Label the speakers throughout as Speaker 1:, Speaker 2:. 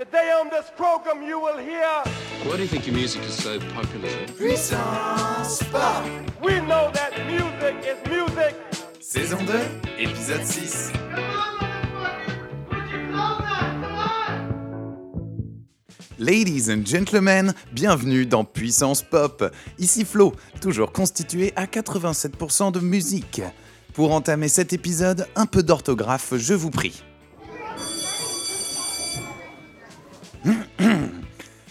Speaker 1: Today on this program you will hear
Speaker 2: Why do you think your music is so popular?
Speaker 3: Puissance Pop
Speaker 1: we know that music is music.
Speaker 3: Saison 2, épisode 6 Ladies and gentlemen, bienvenue dans Puissance Pop. Ici Flo, toujours constitué à 87% de musique. Pour entamer cet épisode, un peu d'orthographe, je vous prie.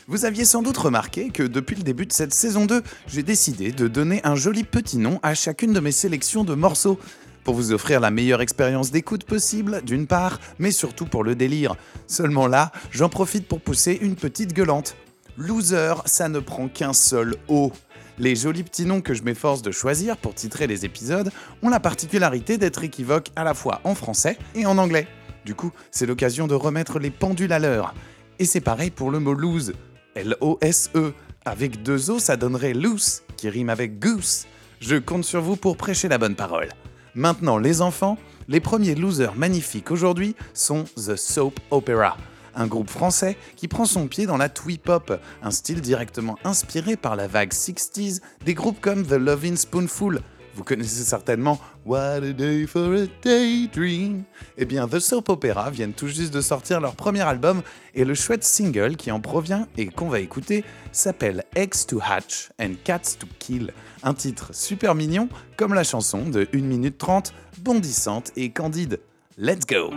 Speaker 3: Vous aviez sans doute remarqué que depuis le début de cette saison 2, j'ai décidé de donner un joli petit nom à chacune de mes sélections de morceaux. Pour vous offrir la meilleure expérience d'écoute possible, d'une part, mais surtout pour le délire. Seulement là, j'en profite pour pousser une petite gueulante. Loser, ça ne prend qu'un seul O. Les jolis petits noms que je m'efforce de choisir pour titrer les épisodes ont la particularité d'être équivoques à la fois en français et en anglais. Du coup, c'est l'occasion de remettre les pendules à l'heure. Et c'est pareil pour le mot lose. L-O-S-E. Avec deux O, ça donnerait loose, qui rime avec goose. Je compte sur vous pour prêcher la bonne parole. Maintenant, les enfants, les premiers losers magnifiques aujourd'hui sont The Soap Opera, un groupe français qui prend son pied dans la twee pop, un style directement inspiré par la vague 60s des groupes comme The Lovin' Spoonful. Vous connaissez certainement What a Day for a Daydream. Eh bien, The Soap Opera viennent tout juste de sortir leur premier album et le chouette single qui en provient et qu'on va écouter s'appelle Eggs to Hatch and Cats to Kill. Un titre super mignon comme la chanson de 1 minute 30, bondissante et candide. Let's go!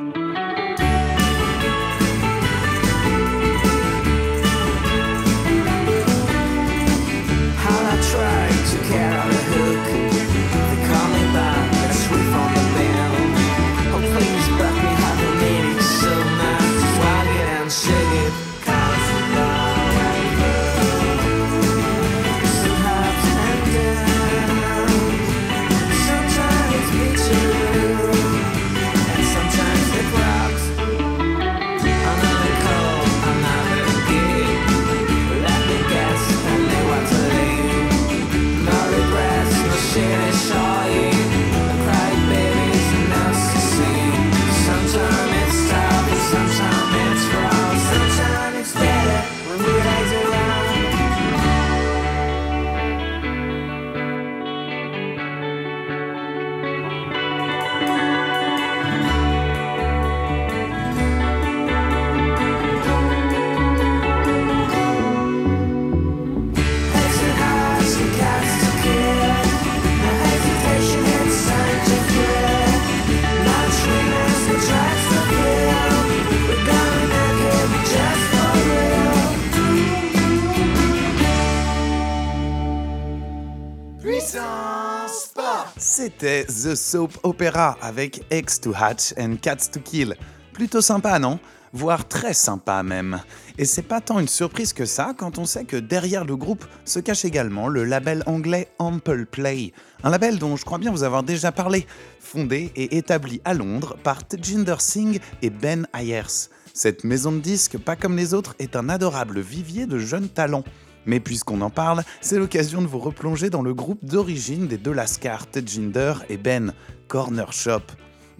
Speaker 3: Puissance C'était The Soap Opera avec Eggs to Hatch and Cats to Kill. Plutôt sympa, non? Voire très sympa même. Et c'est pas tant une surprise que ça quand on sait que derrière le groupe se cache également le label anglais Ample Play, un label dont je crois bien vous avoir déjà parlé, fondé et établi à Londres par Tejinder Singh et Ben Ayers. Cette maison de disques, pas comme les autres, est un adorable vivier de jeunes talents. Mais puisqu'on en parle, c'est l'occasion de vous replonger dans le groupe d'origine des deux Lascar, Tejinder et Ben, Corner Shop.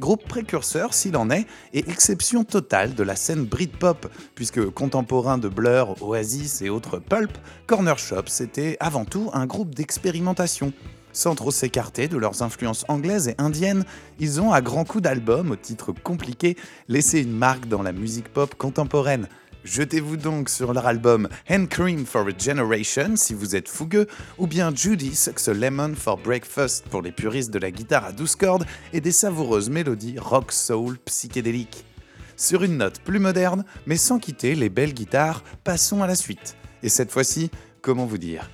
Speaker 3: Groupe précurseur s'il en est, et exception totale de la scène Britpop, puisque contemporain de Blur, Oasis et autres pulp, Corner Shop c'était avant tout un groupe d'expérimentation. Sans trop s'écarter de leurs influences anglaises et indiennes, ils ont, à grands coups d'albums au titre compliqué, laissé une marque dans la musique pop contemporaine. Jetez-vous donc sur leur album Hand Cream for a Generation si vous êtes fougueux, ou bien Judy Sucks a Lemon for Breakfast pour les puristes de la guitare à 12 cordes et des savoureuses mélodies rock soul psychédéliques. Sur une note plus moderne, mais sans quitter les belles guitares, passons à la suite. Et cette fois-ci, comment vous dire?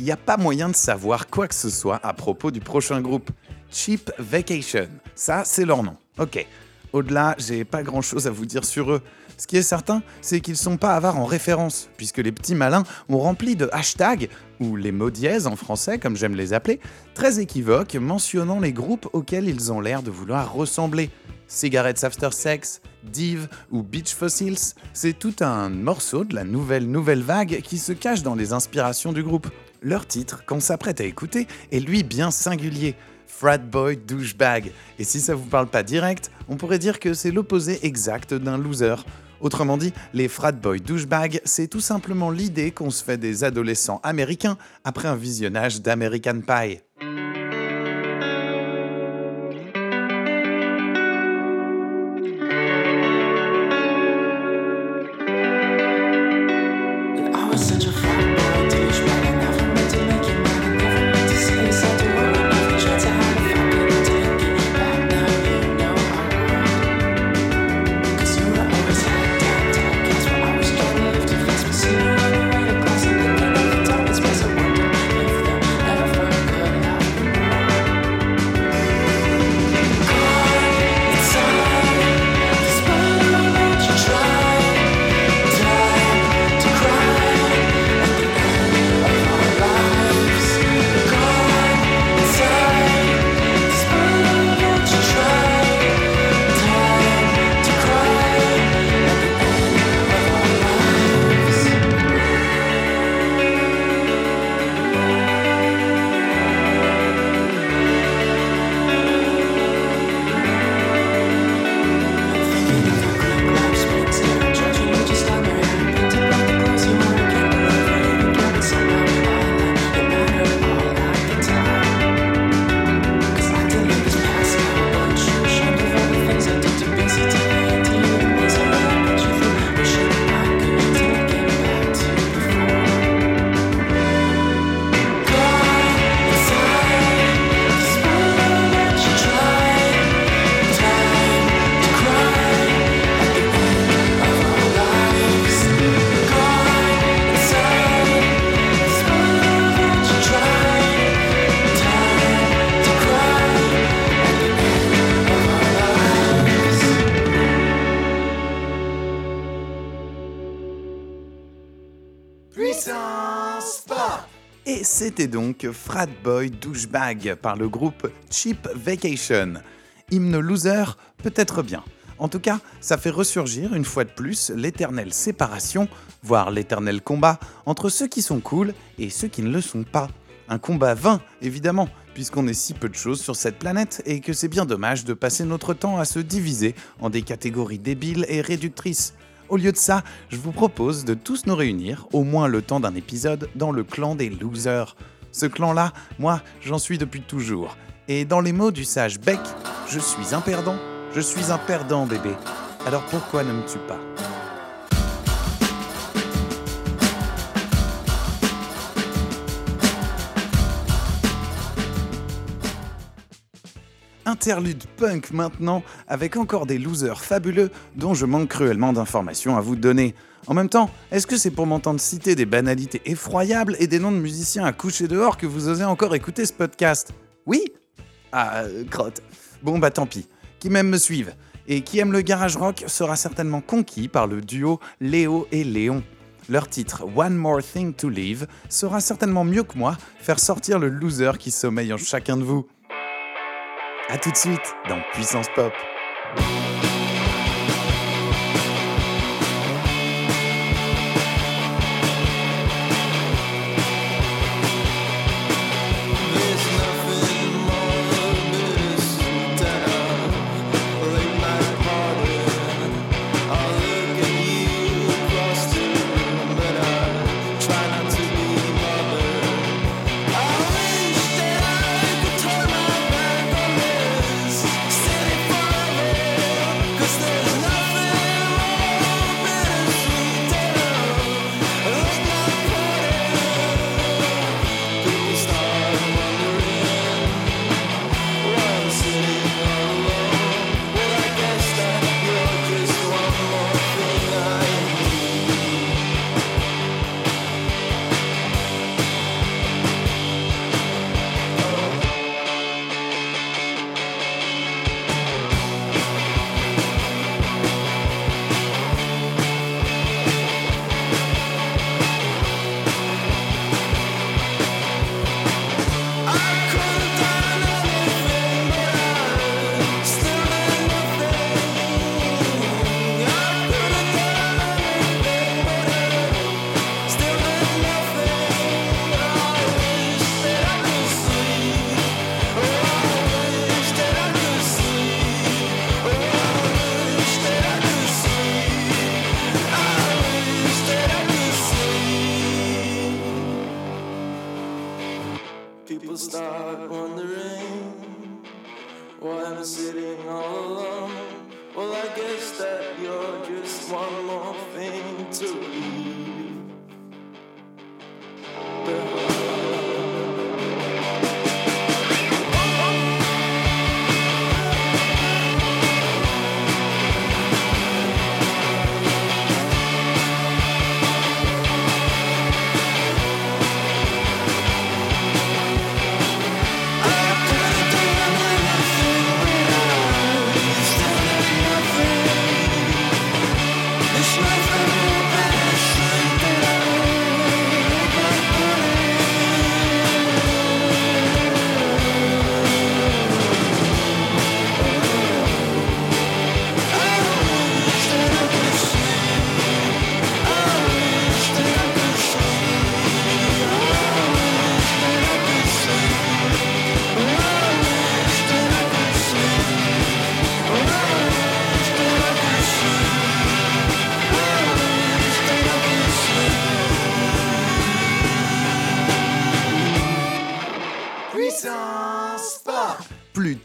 Speaker 3: Il n'y a pas moyen de savoir quoi que ce soit à propos du prochain groupe. Cheap Vacation, ça c'est leur nom. Ok. Au-delà, j'ai pas grand chose à vous dire sur eux. Ce qui est certain, c'est qu'ils sont pas avares en référence, puisque les petits malins ont rempli de hashtags, ou les mots dièses en français comme j'aime les appeler, très équivoques mentionnant les groupes auxquels ils ont l'air de vouloir ressembler. Cigarettes After Sex, Div ou Beach Fossils, c'est tout un morceau de la nouvelle nouvelle vague qui se cache dans les inspirations du groupe. Leur titre, qu'on s'apprête à écouter, est lui bien singulier. Frat Boy Douchebag. Et si ça vous parle pas direct, on pourrait dire que c'est l'opposé exact d'un loser. Autrement dit, les frat boys douchebags, c'est tout simplement l'idée qu'on se fait des adolescents américains après un visionnage d'American Pie. C'était donc Frat Boy Douchebag par le groupe Cheap Vacation. Hymne loser, peut-être bien. En tout cas, ça fait ressurgir une fois de plus l'éternelle séparation, voire l'éternel combat entre ceux qui sont cool et ceux qui ne le sont pas. Un combat vain, évidemment, puisqu'on est si peu de choses sur cette planète et que c'est bien dommage de passer notre temps à se diviser en des catégories débiles et réductrices. Au lieu de ça, je vous propose de tous nous réunir, au moins le temps d'un épisode, dans le clan des losers. Ce clan-là, moi, j'en suis depuis toujours. Et dans les mots du sage Beck, je suis un perdant, je suis un perdant bébé. Alors pourquoi ne me tue pas? Interlude punk maintenant, avec encore des losers fabuleux dont je manque cruellement d'informations à vous donner. En même temps, est-ce que c'est pour m'entendre citer des banalités effroyables et des noms de musiciens à coucher dehors que vous osez encore écouter ce podcast? Oui? Ah, euh, crotte. Bon bah tant pis. Qui m'aime me suive. Et qui aime le garage rock sera certainement conquis par le duo Léo et Léon. Leur titre One More Thing to Live sera certainement mieux que moi faire sortir le loser qui sommeille en chacun de vous. A tout de suite dans Puissance Pop.
Speaker 4: One more thing to leave.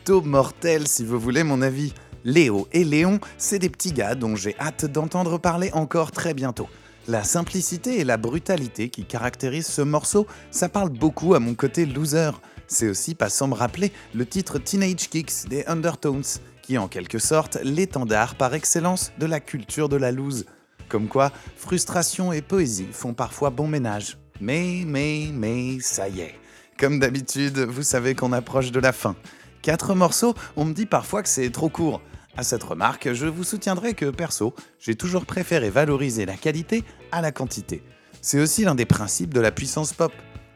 Speaker 3: Plutôt mortel si vous voulez mon avis. Léo et Léon, c'est des petits gars dont j'ai hâte d'entendre parler encore très bientôt. La simplicité et la brutalité qui caractérisent ce morceau, ça parle beaucoup à mon côté loser. C'est aussi, pas sans me rappeler, le titre Teenage Kicks des Undertones, qui est en quelque sorte l'étendard par excellence de la culture de la loose. Comme quoi, frustration et poésie font parfois bon ménage. Mais, mais, mais, ça y est. Comme d'habitude, vous savez qu'on approche de la fin. Quatre morceaux, on me dit parfois que c'est trop court. À cette remarque, je vous soutiendrai que perso, j'ai toujours préféré valoriser la qualité à la quantité. C'est aussi l'un des principes de la puissance pop.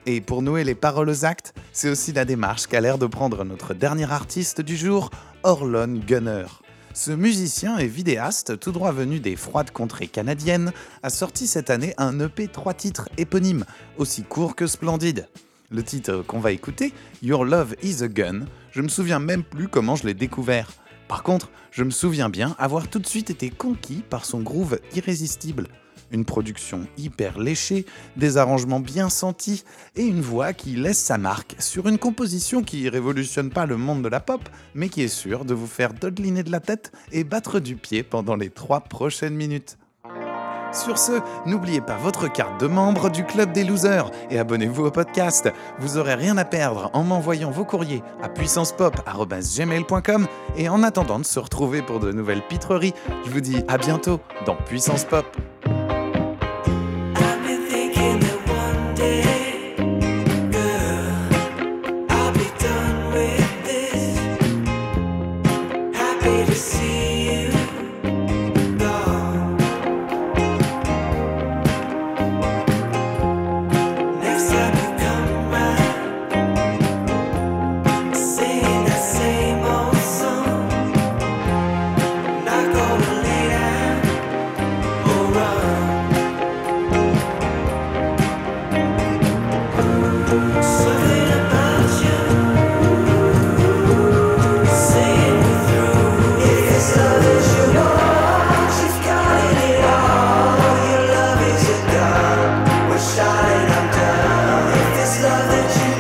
Speaker 3: Et pour nouer les paroles aux actes, c'est aussi la démarche qu'a l'air de prendre notre dernier artiste du jour, Orlon Gunner. Ce musicien et vidéaste, tout droit venu des froides contrées canadiennes, a sorti cette année un EP 3 titres éponymes, aussi court que splendide. Le titre qu'on va écouter, Your Love is a Gun, je me souviens même plus comment je l'ai découvert. Par contre, je me souviens bien avoir tout de suite été conquis par son groove irrésistible. Une production hyper léchée, des arrangements bien sentis et une voix qui laisse sa marque sur une composition qui révolutionne pas le monde de la pop, mais qui est sûre de vous faire dodeliner de la tête et battre du pied pendant les trois prochaines minutes. Sur ce, n'oubliez pas votre carte de membre du Club des Losers et abonnez-vous au podcast. Vous aurez rien à perdre en m'envoyant vos courriers à puissancepop.gmail.com et en attendant de se retrouver pour de nouvelles pitreries, je vous dis à bientôt dans Puissance Pop.
Speaker 5: It's love that